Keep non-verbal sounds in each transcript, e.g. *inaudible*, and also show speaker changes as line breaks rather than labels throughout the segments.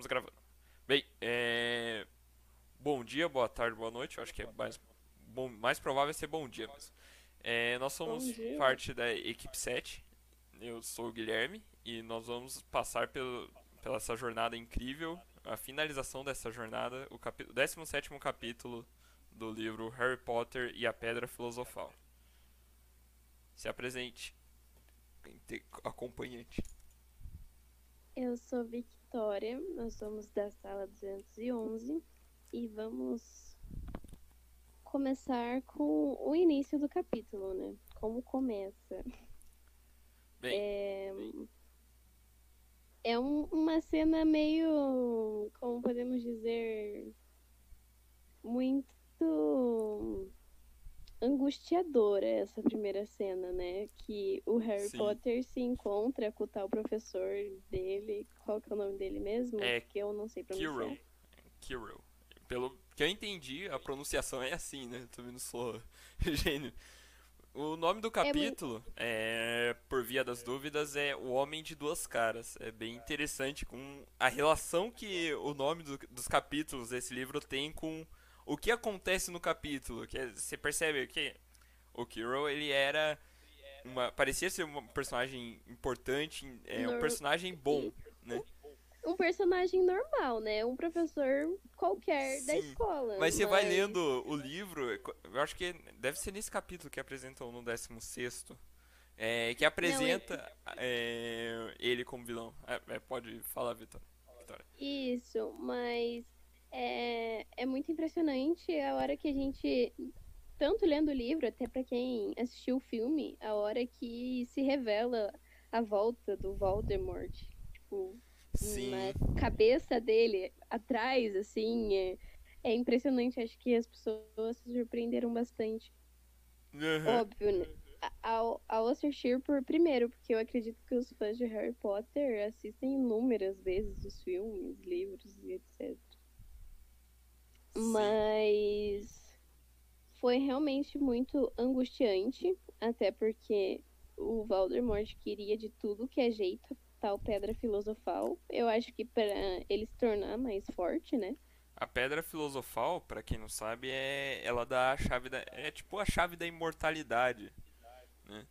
Estamos gravando. Bem, é... bom dia, boa tarde, boa noite. Eu acho que é mais, bom, mais provável ser bom dia mesmo. É, nós somos parte da equipe 7. Eu sou o Guilherme e nós vamos passar pelo, pela essa jornada incrível, a finalização dessa jornada, o, capi 17 capítulo do livro Harry Potter e a Pedra Filosofal. Se apresente, acompanhante.
Eu sou Victoria, nós somos da sala 211 e vamos começar com o início do capítulo, né? Como começa.
Bem,
é é um, uma cena meio, como podemos dizer, muito angustiadora essa primeira cena, né? Que o Harry
Sim.
Potter se encontra com o tal professor dele. Qual que é o nome dele mesmo?
É
que eu não sei pronunciar.
Kirill. Kirill. Pelo que eu entendi, a pronunciação é assim, né? Também não sou gênio. O nome do capítulo, é, por via das dúvidas, é O Homem de Duas Caras. É bem interessante com a relação que o nome do- dos capítulos desse livro tem com o que acontece no capítulo. Que é- você percebe que o Kirill, ele era uma, parecia ser um personagem importante, é um personagem bom, né?
Um personagem normal, né? Um professor qualquer da
Sim,
escola.
Mas você vai lendo o livro, eu acho que deve ser nesse capítulo que apresentam no 16 é, que apresenta é, ele como vilão. É, é, pode falar. Vitória.
Isso, mas é, é muito impressionante a hora que a gente, tanto lendo o livro, até pra quem assistiu o filme, a hora que se revela a volta do Voldemort. Tipo,
Sim,
na cabeça dele, atrás, assim, é, é impressionante. Acho que as pessoas se surpreenderam bastante.
Aham.
Óbvio, né? Ao, ao assistir por primeiro, porque eu acredito que os fãs de Harry Potter assistem inúmeras vezes os filmes, livros e etc.
Sim.
Mas foi realmente muito angustiante, até porque o Voldemort queria de tudo que é jeito tal pedra filosofal. Eu acho que para ele se tornar mais forte, né?
A pedra filosofal, pra quem não sabe, é ela dá a chave da é tipo a chave da imortalidade, né?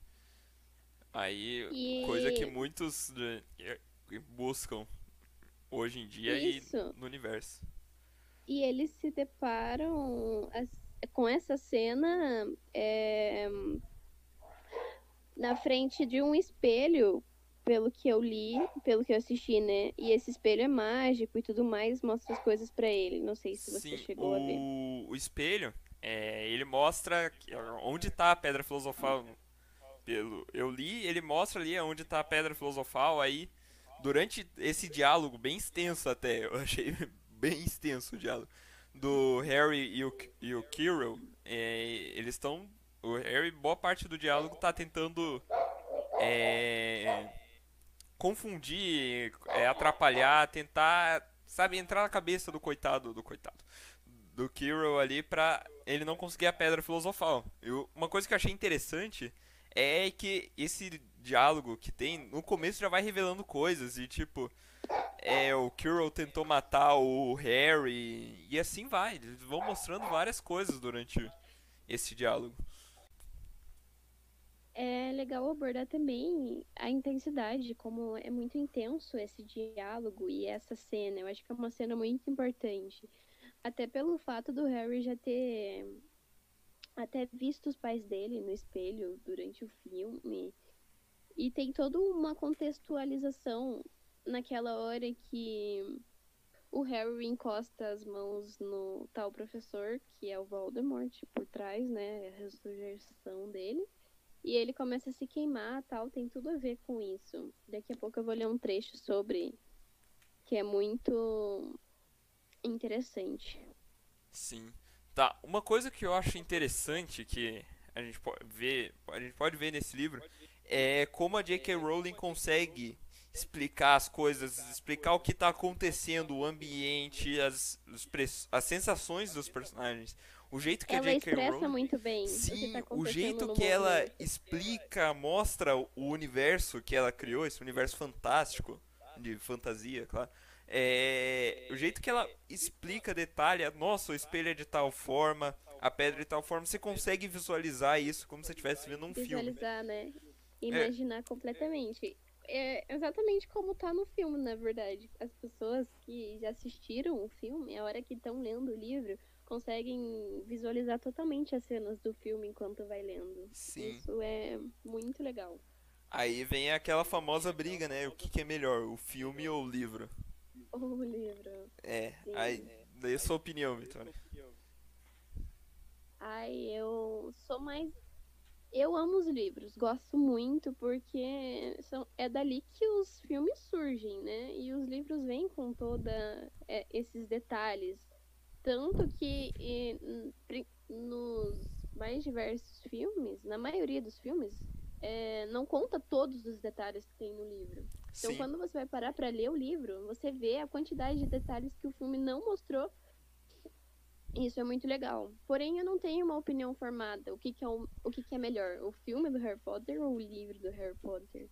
Aí,
E-
coisa que muitos né, é, buscam hoje em dia
Isso.
e no universo.
E eles se deparam com essa cena é, na frente de um espelho, pelo que eu li, pelo que eu assisti, né? E esse espelho é mágico e tudo mais, mostra as coisas pra ele. Não sei se você
Sim,
chegou
o,
a ver.
o espelho, é, ele mostra onde está a pedra filosofal. Pelo, eu li, ele mostra ali onde está a pedra filosofal. Aí, durante esse diálogo bem extenso até, eu achei bem *laughs* extenso o diálogo do Harry e o, e o Kirill, é, eles estão, o Harry boa parte do diálogo tá tentando é, confundir, é, atrapalhar, tentar, sabe, entrar na cabeça do coitado, do coitado, do Kirill ali pra ele não conseguir a pedra filosofal. Eu, uma coisa que eu achei interessante é que esse diálogo que tem, no começo já vai revelando coisas e tipo, é, o Kirill tentou matar o Harry e assim vai, eles vão mostrando várias coisas durante esse diálogo.
É legal abordar também a intensidade, como é muito intenso esse diálogo e essa cena. Eu acho que é uma cena muito importante. Até pelo fato do Harry já ter até visto os pais dele no espelho durante o filme. E tem toda uma contextualização naquela hora que o Harry encosta as mãos no tal professor, que é o Voldemort, por trás, né? A ressurreição dele. E ele começa a se queimar tal, tem tudo a ver com isso. Daqui a pouco eu vou ler um trecho sobre que é muito interessante.
Sim. Tá, uma coisa que eu acho interessante que a gente pode ver, a gente pode ver nesse livro é como a J.K. Rowling consegue explicar as coisas, explicar o que está acontecendo, o ambiente, as, as sensações dos personagens. O jeito que
ela
a J.K. Rowling
muito bem. o
Sim,
tá
o jeito que ela explica, mostra o universo que ela criou, esse universo fantástico, de fantasia, claro, é, jeito que ela explica, detalha, nossa, o espelho é de tal forma, a pedra é de tal forma, você consegue visualizar isso como se estivesse vendo um
Visualizar,
filme.
né? Imaginar completamente. É exatamente como tá no filme, na verdade. As pessoas que já assistiram o filme, a hora que estão lendo o livro, conseguem visualizar totalmente as cenas do filme enquanto vai lendo.
Sim.
Isso é muito legal.
Aí vem aquela famosa briga, né? O que, que é melhor, o filme ou o livro?
O livro.
É,
Sim.
aí, daí a sua opinião, Vitória.
Ai, eu sou mais. Eu amo os livros, gosto muito, porque são... é dali que os filmes surgem, né? E os livros vêm com toda é, esses detalhes. Tanto que e, nos mais diversos filmes, na maioria dos filmes, é, não conta todos os detalhes que tem no livro. Então,
Sim,
quando você vai parar pra ler o livro, você vê a quantidade de detalhes que o filme não mostrou. Isso é muito legal. Porém, eu não tenho uma opinião formada. O que, que, é, o, o que, que é melhor? O filme do Harry Potter ou o livro do Harry Potter?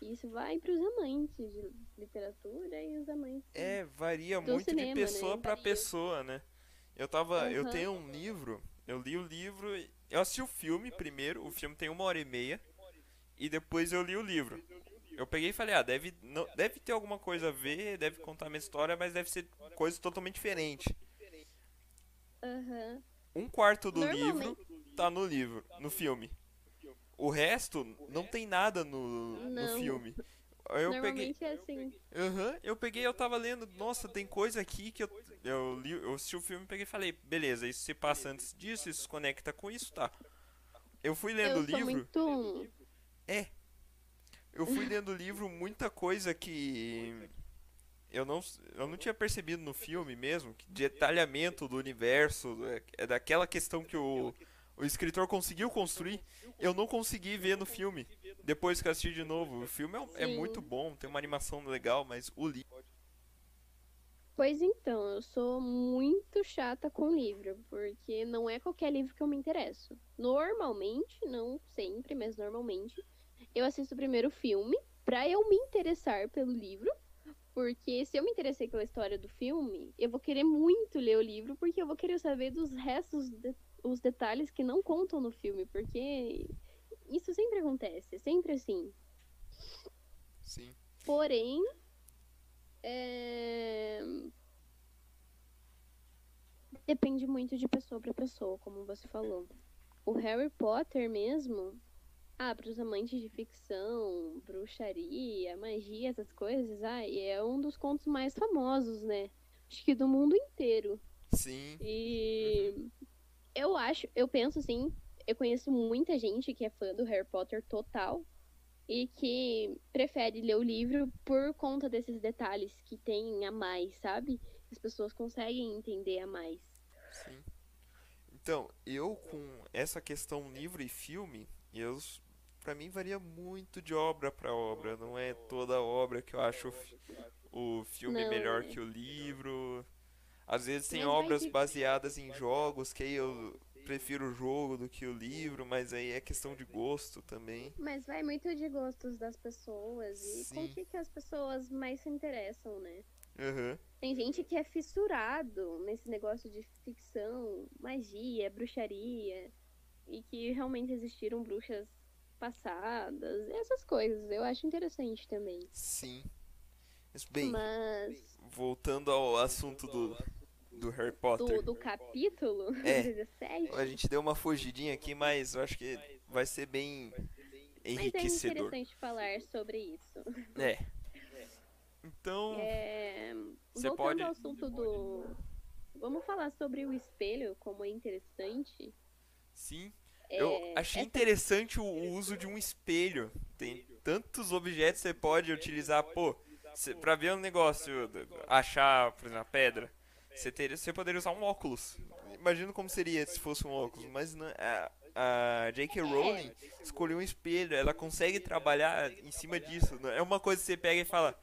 Isso vai pros amantes de literatura e os amantes.
é, varia muito
cinema,
de pessoa
né?
pra pessoa, né? Eu tava, eu
Aham.
tenho um livro, eu li o livro, eu assisti o filme primeiro, o filme tem uma hora e meia, e depois eu li o livro. Eu peguei e falei, ah, deve, não, deve ter alguma coisa a ver, deve contar a minha história, mas deve ser coisa totalmente diferente.
Aham.
Um quarto do livro tá no livro, no filme. O resto não tem nada no, no filme. Eu peguei,
é assim.
Aham, eu peguei, eu tava lendo, nossa, tem coisa aqui que eu, eu li, eu assisti o filme e peguei e falei, beleza, isso se passa antes disso, isso se conecta com isso, tá. Eu fui lendo o livro,
muito.
eu fui lendo o livro, muita coisa que eu não, eu não tinha percebido no filme mesmo, que detalhamento do universo, é, é daquela questão que o, o escritor conseguiu construir, eu não consegui ver no filme. Depois que eu assisti de novo, o filme é, é muito bom, tem uma animação legal, mas o livro
Pois então, eu sou muito chata com livro, porque não é qualquer livro que eu me interesso. Normalmente, não sempre, mas normalmente, eu assisto primeiro o filme pra eu me interessar pelo livro, porque se eu me interessei pela história do filme, eu vou querer muito ler o livro, porque eu vou querer saber dos restos, de- os detalhes que não contam no filme, porque isso sempre acontece, é sempre assim.
Sim.
Porém, é, depende muito de pessoa para pessoa, como você falou. O Harry Potter mesmo, ah, para os amantes de ficção, bruxaria, magia, essas coisas, ah, é um dos contos mais famosos, né? Acho que do mundo inteiro.
Sim.
E eu acho, eu penso assim, eu conheço muita gente que é fã do Harry Potter total e que prefere ler o livro por conta desses detalhes que tem a mais, sabe? As pessoas conseguem entender a mais.
Sim. Então, eu com essa questão livro e filme, eu para mim varia muito de obra para obra, não é toda obra que eu acho o fi- o filme
Não,
melhor que o livro. Às vezes tem obras baseadas em jogos que aí eu prefiro o jogo do que o livro, mas aí é questão de gosto também.
Mas vai muito de gostos das pessoas e com o
Sim.
que, que as pessoas mais se interessam, né?
Aham.
Tem gente que é fissurado nesse negócio de ficção, magia, bruxaria, e que realmente existiram bruxas passadas, essas coisas. Eu acho interessante também.
Sim. Mas bem,
Mas
voltando ao assunto do do Harry Potter.
do, do capítulo
É. *laughs*
17,
A gente deu uma fugidinha aqui, mas eu acho que vai ser bem
mas é
enriquecedor.
interessante falar sobre isso.
É. Então,
É,
Você
voltando
pode-
ao assunto do. Vamos falar sobre o espelho, como é interessante.
sim. Eu
É,
achei
essa-
interessante o uso de um espelho. Tem tantos objetos que você pode utilizar, pô, cê, pra ver um negócio, achar, por exemplo, a pedra, você, teria, você poderia usar um óculos. Imagino como seria se fosse um óculos, mas não, a, a J.K. Rowling escolheu um espelho, ela consegue trabalhar em cima disso. não É uma coisa que você pega e fala,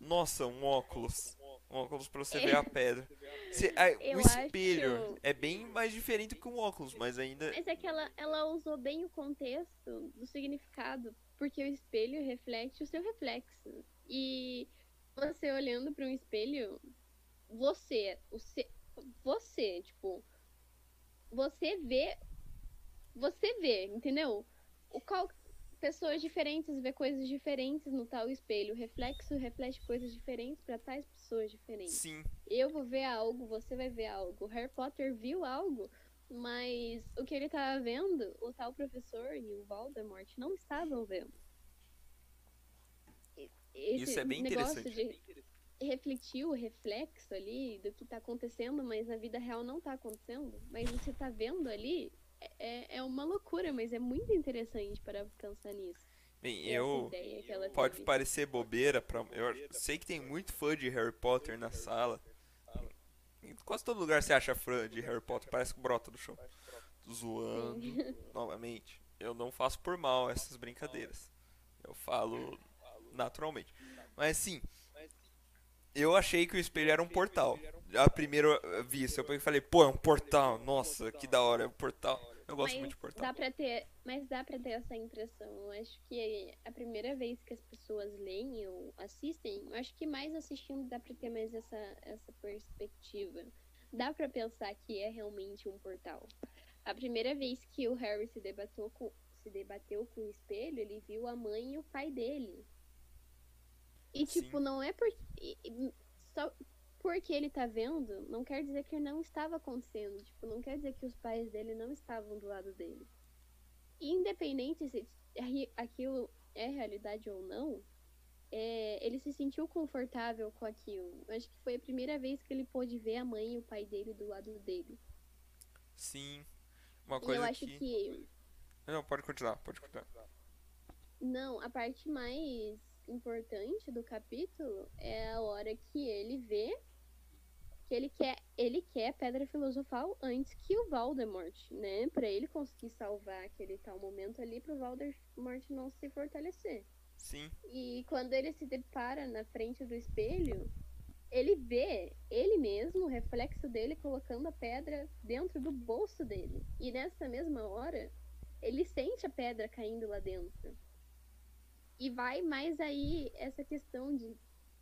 nossa, um óculos. Um óculos pra você *laughs* ver a pedra. Você- a- o espelho
acho-
é bem mais diferente que um óculos, mas ainda.
Mas é que ela, ela usou bem o contexto do significado, porque o espelho reflete o seu reflexo. E você olhando para um espelho, você, você, você, tipo, você vê, você vê, entendeu? O qual pessoas diferentes vê coisas diferentes no tal espelho, o reflexo reflete coisas diferentes para tais pessoas diferentes.
Sim.
Eu vou ver algo, você vai ver algo. Harry Potter viu algo, mas o que ele estava vendo, o tal professor e o Voldemort não estavam vendo. Esse
Isso é bem interessante.
De refletir o reflexo ali do que está acontecendo, mas na vida real não está acontecendo, mas você está vendo ali, é, é uma loucura, mas é muito interessante para pensar nisso.
Bem, eu. Pode parecer bobeira, pra, eu sei que tem muito fã de Harry Potter na sala. Em quase todo lugar você acha fã de Harry Potter, parece que brota do chão. Zoando, *laughs* novamente. Eu não faço por mal essas brincadeiras. Eu falo naturalmente. Mas sim, eu achei que o espelho era um portal. A primeira vista, eu falei, pô, é um portal. Nossa, que da hora, é um portal. Eu gosto
mas
muito de portal.
Dá pra ter, mas dá pra ter essa impressão. Eu acho que a primeira vez que as pessoas leem ou assistem, eu acho que mais assistindo dá pra ter mais essa, essa perspectiva. Dá pra pensar que é realmente um portal. A primeira vez que o Harry se debateu com, se debateu com o espelho, ele viu a mãe e o pai dele. E, tipo, Sim. não é porque. Só porque ele tá vendo, não quer dizer que não estava acontecendo. Tipo, não quer dizer que os pais dele não estavam do lado dele. E independente se aquilo é realidade ou não, é, ele se sentiu confortável com aquilo. Acho que foi a primeira vez que ele pôde ver a mãe e o pai dele do lado dele.
Sim. Uma coisa
e eu acho
que...
que...
Não, pode continuar, pode continuar.
Não, a parte mais importante do capítulo é a hora que ele vê que ele quer, ele quer a pedra filosofal antes que o Voldemort, né? Para ele conseguir salvar aquele tal momento ali pro Voldemort não se fortalecer.
Sim.
E quando ele se depara na frente do espelho, ele vê ele mesmo, o reflexo dele colocando a pedra dentro do bolso dele. E nessa mesma hora, ele sente a pedra caindo lá dentro. E vai mais aí essa questão de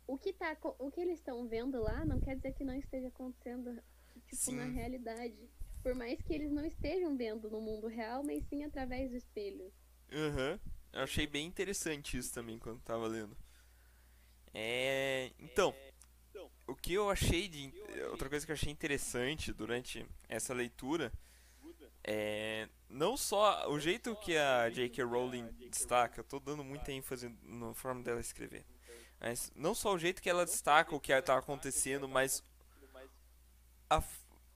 o que, tá, o que eles estão vendo lá não quer dizer que não esteja acontecendo tipo, sim. na realidade. Por mais que eles não estejam vendo no mundo real, mas sim através do espelho.
Aham. Uhum. Eu achei bem interessante isso também quando tava lendo. É. Então. O que eu achei de. Outra coisa que eu achei interessante durante essa leitura é, não só o jeito que a J.K. Rowling destaca, eu tô dando muita ênfase na forma dela escrever. Mas não só o jeito que ela destaca o que está acontecendo, mas a,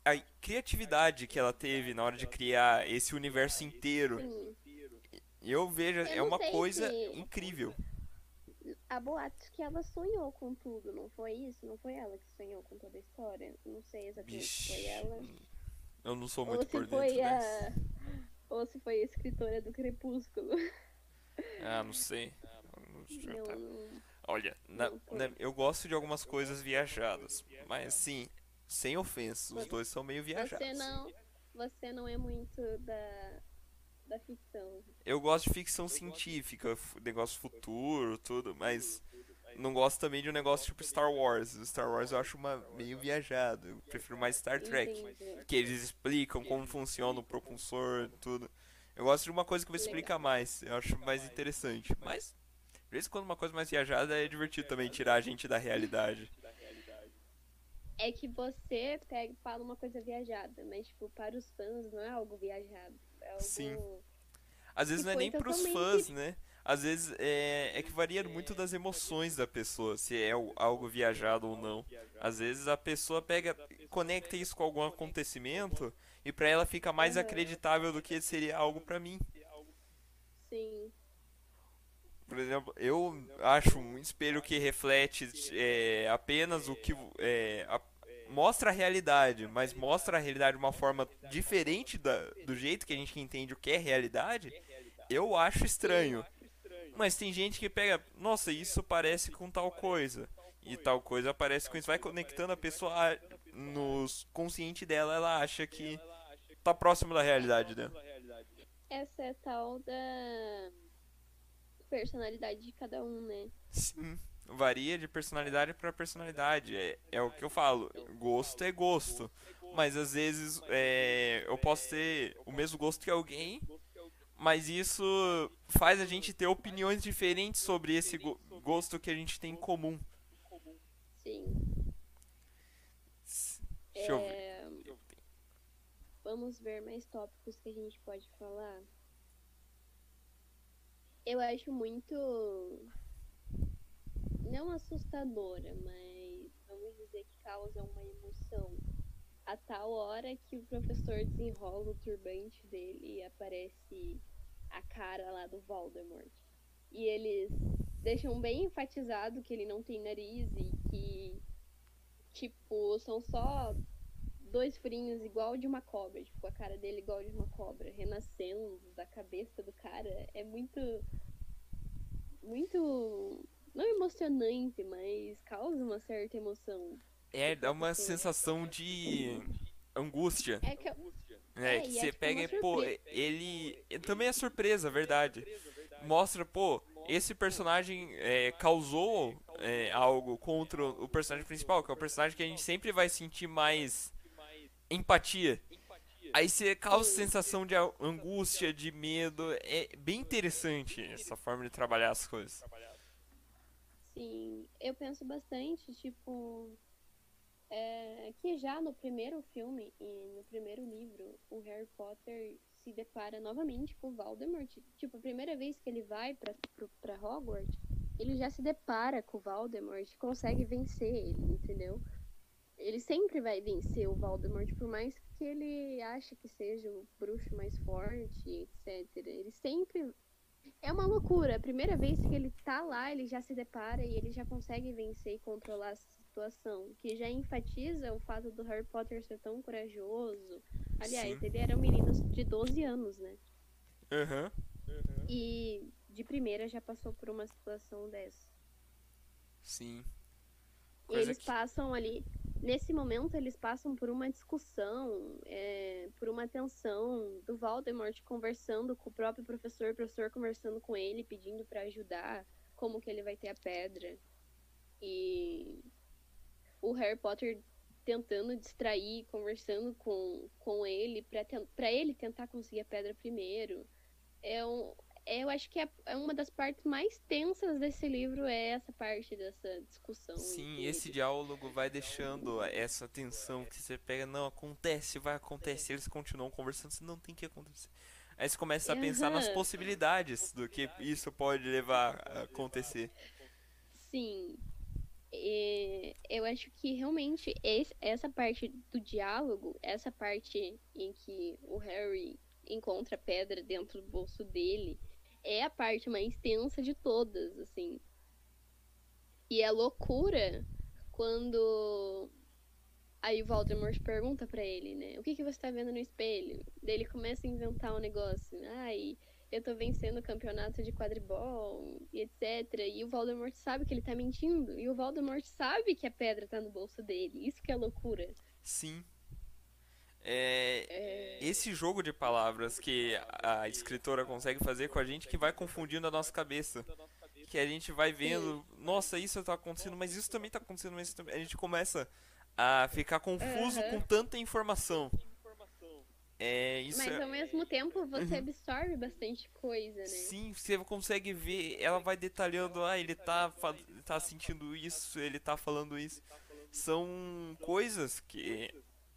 a, criatividade que ela teve na hora de criar esse universo inteiro. Eu vejo, é uma coisa incrível.
A boatos que ela sonhou com tudo, não foi isso? Não foi ela que sonhou com toda a história? Não sei exatamente se foi ela.
Eu não sou muito por
dentro, foi a... Ou se foi a escritora do Crepúsculo.
Ah, não sei. Não, não... Olha, na, na, eu gosto de algumas coisas viajadas, mas assim, sem ofensa, os dois são meio viajados.
Você não, você não é muito da, da ficção.
Eu gosto de ficção científica, negócio futuro, tudo, mas não gosto também de um negócio tipo Star Wars. Star Wars eu acho uma, meio viajado. Eu prefiro mais Star Trek. Entendi. Que eles explicam como funciona o propulsor, tudo. Eu gosto de uma coisa que me explica mais. Eu acho mais interessante. Mas, de vez em quando uma coisa mais viajada é divertido também tirar a gente da realidade.
É que você pega, fala uma coisa viajada, mas tipo, para os fãs não é algo viajado. É algo
Sim. Às vezes não é nem pros fãs, né? Às vezes é, é que varia muito das emoções da pessoa, se é algo viajado ou não. Às vezes a pessoa pega, conecta isso com algum acontecimento e para ela fica mais acreditável do que seria algo para mim.
Sim.
Por exemplo, eu acho um espelho que reflete é, apenas o que é, a, mostra a realidade, mas mostra a realidade de uma forma diferente da, do jeito que a gente entende o que é realidade. Eu acho estranho. Mas tem gente que pega, nossa, isso parece com tal coisa. E tal coisa parece com isso. Vai conectando a pessoa no consciente dela, ela acha que tá próximo da realidade dela.
Essa é tal da personalidade de cada um, né?
Sim. Varia de personalidade para personalidade. É, é o que eu falo. gosto é gosto. Mas às vezes é, eu posso ter o mesmo gosto que alguém, mas isso faz a gente ter opiniões diferentes sobre esse go gosto que a gente tem em comum.
Sim.
Deixa eu ver.
É, Vamos ver mais tópicos que a gente pode falar. Eu acho muito. Não assustadora, mas vamos dizer que causa uma emoção. A tal hora que o professor desenrola o turbante dele e aparece a cara lá do Voldemort. E eles deixam bem enfatizado que ele não tem nariz e que, tipo, são só dois furinhos igual de uma cobra, tipo, a cara dele igual de uma cobra, renascendo da cabeça do cara. É muito. Muito. Não emocionante, mas causa uma certa emoção.
É, dá uma sensação de angústia.
É que eu,
É,
É,
que
é
você
tipo
pega e, pô, ele, também é surpresa, verdade. Mostra, pô, esse personagem é, causou é, algo contra o personagem principal, que é o personagem que a gente sempre vai sentir mais empatia. Aí você causa sensação de angústia, de medo. É bem interessante essa forma de trabalhar as coisas.
sim, eu penso bastante, tipo. É, que já no primeiro filme e no primeiro livro, o Harry Potter se depara novamente com Voldemort. Tipo, a primeira vez que ele vai pra, pro- pra Hogwarts, ele já se depara com o Voldemort consegue vencer ele, entendeu? Ele sempre vai vencer o Voldemort, por mais que ele ache que seja o bruxo mais forte, etc. Ele sempre. É uma loucura. A primeira vez que ele tá lá, ele já se depara e ele já consegue vencer e controlar Que já enfatiza o fato do Harry Potter ser tão corajoso. Aliás,
Sim.
ele era um menino de 12 anos, né?
Aham.
E de primeira já passou por uma situação dessa.
Sim. Coisa
eles
que-
passam ali, nesse momento, eles passam por uma discussão, é, por uma tensão do Voldemort conversando com o próprio professor, o professor conversando com ele, pedindo pra ajudar, como que ele vai ter a pedra. E o Harry Potter tentando distrair, conversando com, com ele, pra ele tentar conseguir a pedra primeiro. É um, eu acho que é, é uma das partes mais tensas desse livro é essa parte dessa discussão.
Sim, esse diálogo vai deixando essa tensão que você pega, não, acontece, vai acontecer, eles continuam conversando, você não tem que acontecer. Aí você começa a pensar nas *laughs* possibilidades do que isso pode levar a acontecer.
Sim. E eu acho que realmente esse- essa parte do diálogo, essa parte em que o Harry encontra a pedra dentro do bolso dele, é a parte mais tensa de todas, assim. E é loucura quando aí o Voldemort pergunta pra ele, né? O que que você tá vendo no espelho? Daí ele começa a inventar um negócio. Ai, eu tô vencendo o campeonato de quadribol e etc. E o Voldemort sabe que ele tá mentindo. E o Voldemort sabe que a pedra tá no bolso dele. Isso que é loucura.
Sim. É,
É,
esse jogo de palavras que a escritora consegue fazer com a gente que vai confundindo a nossa cabeça. Que a gente vai vendo, nossa, isso tá acontecendo, mas isso também tá acontecendo, mas isso também. A gente começa a ficar confuso
Aham.
com tanta informação. É, isso
Mas
é-
ao mesmo tempo você
Uhum.
absorve bastante coisa, né?
Sim, você consegue ver, ela vai detalhando, ah, ele tá, tá sentindo isso, ele tá falando isso. São coisas que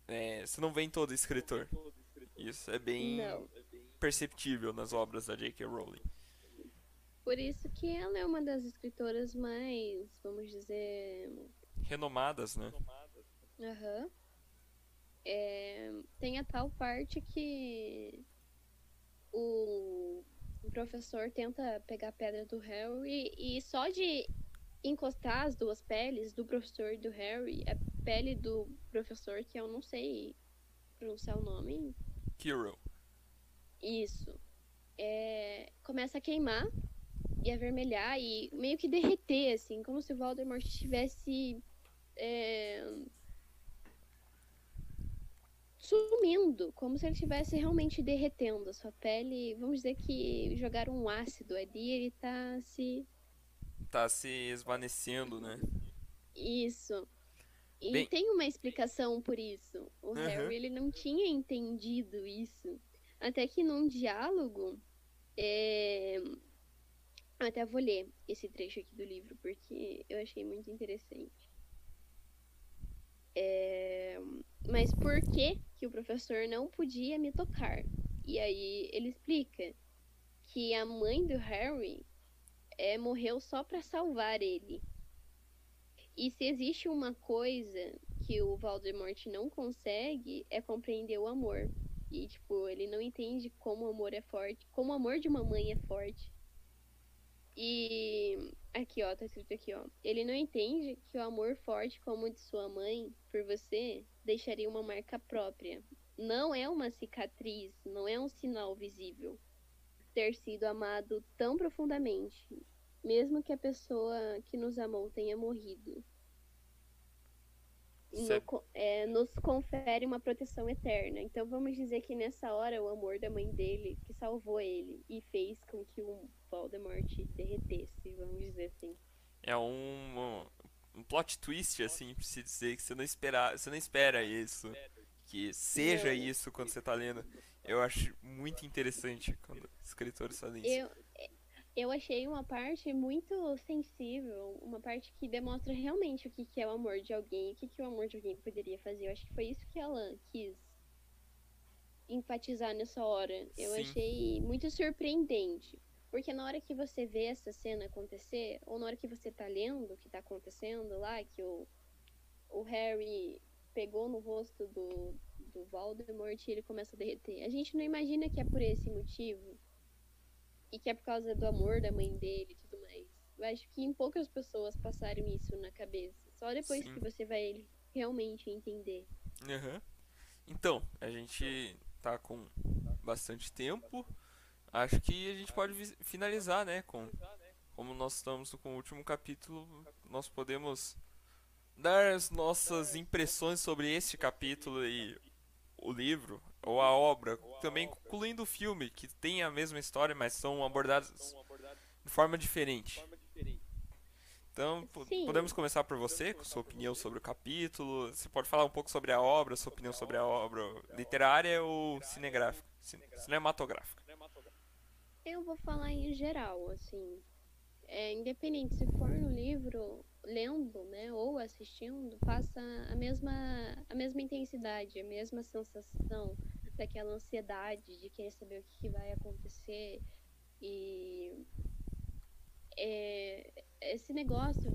é, você não vê em todo escritor. Isso é bem
Não.
perceptível nas obras da J.K. Rowling.
Por isso que ela é uma das escritoras mais, vamos dizer,
Renomadas, né?
Aham. É, tem a tal parte que o, professor tenta pegar a pedra do Harry e só de encostar as duas peles, do professor e do Harry, a pele do professor, que eu não sei pronunciar o nome,
Kirill.
isso, é, começa a queimar e avermelhar e meio que derreter, assim, como se o Voldemort estivesse é, sumindo, como se ele estivesse realmente derretendo a sua pele. Vamos dizer que jogaram um ácido ali e ele tá se.
Tá se esvanecendo, né?
Isso. E
Bem-
tem uma explicação por isso. O
Uhum.
Harry ele não tinha entendido isso. Até que num diálogo. é, Até vou ler esse trecho aqui do livro, porque eu achei muito interessante. É, Mas por que, que o professor não podia me tocar? E aí ele explica que a mãe do Harry é, morreu só pra salvar ele. E se existe uma coisa que o Voldemort não consegue, é compreender o amor. E, tipo, ele não entende como o amor é forte, como o amor de uma mãe é forte. E aqui, ó, tá escrito aqui, ó. Ele não entende que o amor forte como o de sua mãe por você deixaria uma marca própria. Não é uma cicatriz, não é um sinal visível. Ter sido amado tão profundamente, mesmo que a pessoa que nos amou tenha morrido. No é, nos confere uma proteção eterna. Então vamos dizer que nessa hora o amor da mãe dele que salvou ele e fez com que o Voldemort derretesse, vamos dizer assim.
É um, um plot twist, assim, pra se dizer que você não espera, você não espera isso. Que seja isso quando você tá lendo. Eu acho muito interessante quando escritores fazem isso.
Eu, eu achei uma parte muito sensível, uma parte que demonstra realmente o que, que é o amor de alguém, o que, que o amor de alguém poderia fazer. Eu acho que foi isso que ela quis enfatizar nessa hora. Eu
Sim.
achei muito surpreendente. Porque na hora que você vê essa cena acontecer, ou na hora que você tá lendo o que tá acontecendo lá, que o, o Harry pegou no rosto do, do Voldemort e ele começa a derreter. A gente não imagina que é por esse motivo e que é por causa do amor da mãe dele e tudo mais. Eu acho que em poucas pessoas passaram isso na cabeça. Só depois
Sim.
que você vai realmente entender.
Aham. Então, a gente tá com bastante tempo. Acho que a gente pode finalizar, né? Com, como nós estamos com o último capítulo, nós podemos dar as nossas impressões sobre este capítulo e o livro, ou a obra, também concluindo o filme, que tem a mesma história, mas são abordadas de forma diferente. Então,
Sim.
podemos começar por você, com sua opinião sobre o capítulo. Você pode falar um pouco sobre a obra, sua opinião sobre a obra literária ou cinegráfica, cin- cinematográfica.
Eu vou falar em geral, assim. É, independente se for no livro, lendo, né, ou assistindo, passa a mesma, a mesma intensidade, a mesma sensação daquela ansiedade de querer saber o que, que vai acontecer. E é, esse negócio,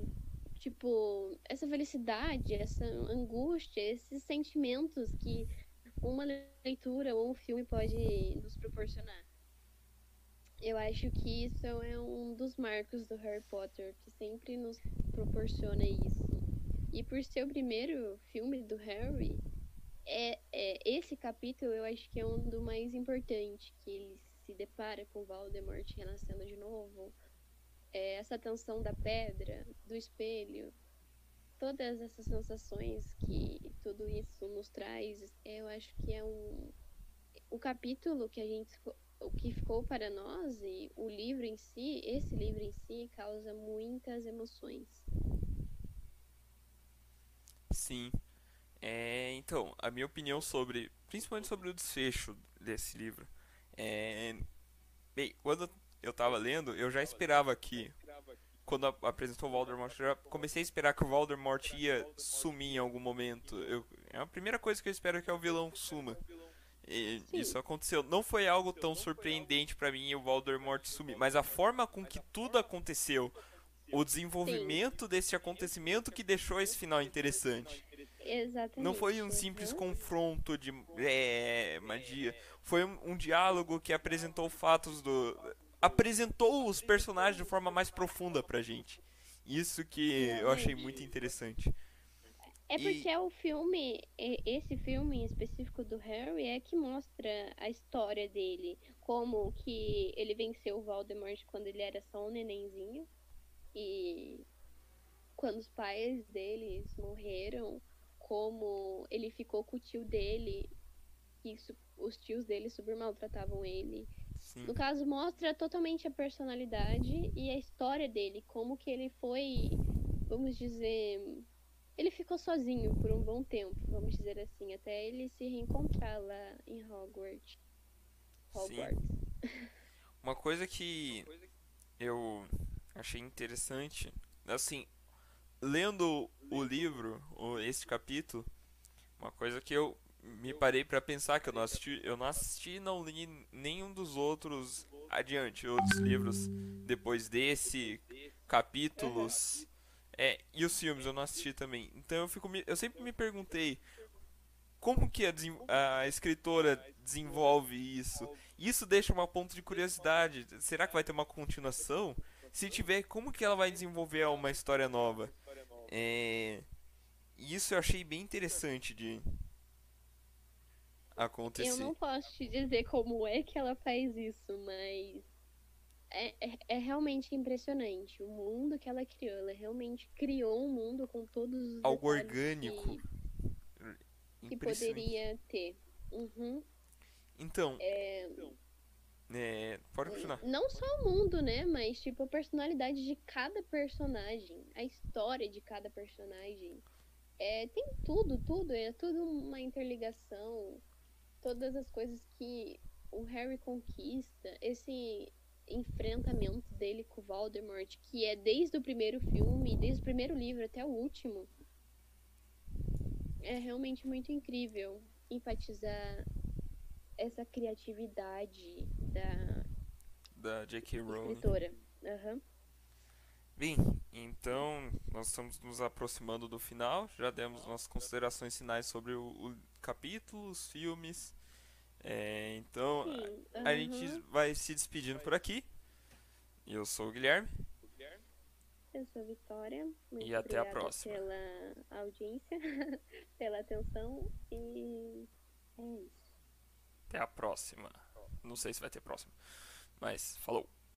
tipo, essa felicidade, essa angústia, esses sentimentos que uma leitura ou um filme pode nos proporcionar. Eu acho que isso é um dos marcos do Harry Potter, que sempre nos proporciona isso. E por ser o primeiro filme do Harry, é, é esse capítulo eu acho que é um do mais importante, que ele se depara com Voldemort renascendo de novo. É, essa tensão da pedra, do espelho, todas essas sensações que tudo isso nos traz, eu acho que é um o capítulo que a gente o que ficou para nós e o livro em si, esse livro em si causa muitas emoções.
Sim. É, então, a minha opinião sobre, principalmente sobre o desfecho desse livro, é, bem, quando eu tava lendo, eu já esperava que, quando apresentou o Voldemort, eu já comecei a esperar que o Voldemort ia sumir em algum momento. Eu, é a primeira coisa que eu espero que é o vilão suma. E isso aconteceu. Não foi algo tão surpreendente pra mim o Voldemort sumir, mas a forma com que tudo aconteceu, o desenvolvimento desse acontecimento que deixou esse final interessante.
Exatamente.
Não foi um simples
Uhum.
confronto de é, magia. Foi um, um diálogo que apresentou fatos do. apresentou os personagens de forma mais profunda pra gente. Isso que eu achei muito interessante.
É
E-
porque é o filme, e- esse filme em específico do Harry é que mostra a história dele, como que ele venceu o Voldemort quando ele era só um nenenzinho e quando os pais deles morreram, como ele ficou com o tio dele e su- os tios dele super maltratavam ele.
Sim.
No caso, mostra totalmente a personalidade e a história dele, como que ele foi, vamos dizer, ele ficou sozinho por um bom tempo, vamos dizer assim, até ele se reencontrar lá em Hogwarts. Hogwarts.
Sim. Uma coisa que *laughs* eu achei interessante, assim, lendo o livro, esse capítulo, uma coisa que eu me parei para pensar que eu não assisti, eu não assisti, não li nenhum dos outros adiante, outros livros depois desse, capítulos, é, e os filmes eu não assisti também. Então eu fico, eu sempre me perguntei como que a, a escritora desenvolve isso. Isso deixa uma ponto de curiosidade. Será que vai ter uma continuação? Se tiver, como que ela vai desenvolver uma história nova? É... Isso eu achei bem interessante de acontecer.
Eu não posso te dizer como é que ela faz isso, mas é, é, é, realmente impressionante. O mundo que ela criou, ela realmente criou um mundo com todos os
algo orgânico
que, que poderia ter. Uhum.
Então,
é...
É, pode continuar.
Não só o mundo, né? Mas, tipo, a personalidade de cada personagem. A história de cada personagem. É, tem tudo, tudo. É tudo uma interligação. Todas as coisas que o Harry conquista. Esse enfrentamento dele com o Voldemort, que é desde o primeiro filme, desde o primeiro livro até o último. É realmente muito incrível enfatizar essa criatividade da,
da J.K. Rowling.
Escritora. Uhum.
Bem, então nós estamos nos aproximando do final. Já demos nossas considerações finais sobre o, o capítulo, os filmes. É, então
Sim,
a, a gente vai se despedindo por aqui. Eu sou o Guilherme.
Eu sou a Vitória. Muito
e até a próxima.
Pela audiência, *laughs* pela atenção e é isso.
Até a próxima. Não sei se vai ter próxima. Mas falou.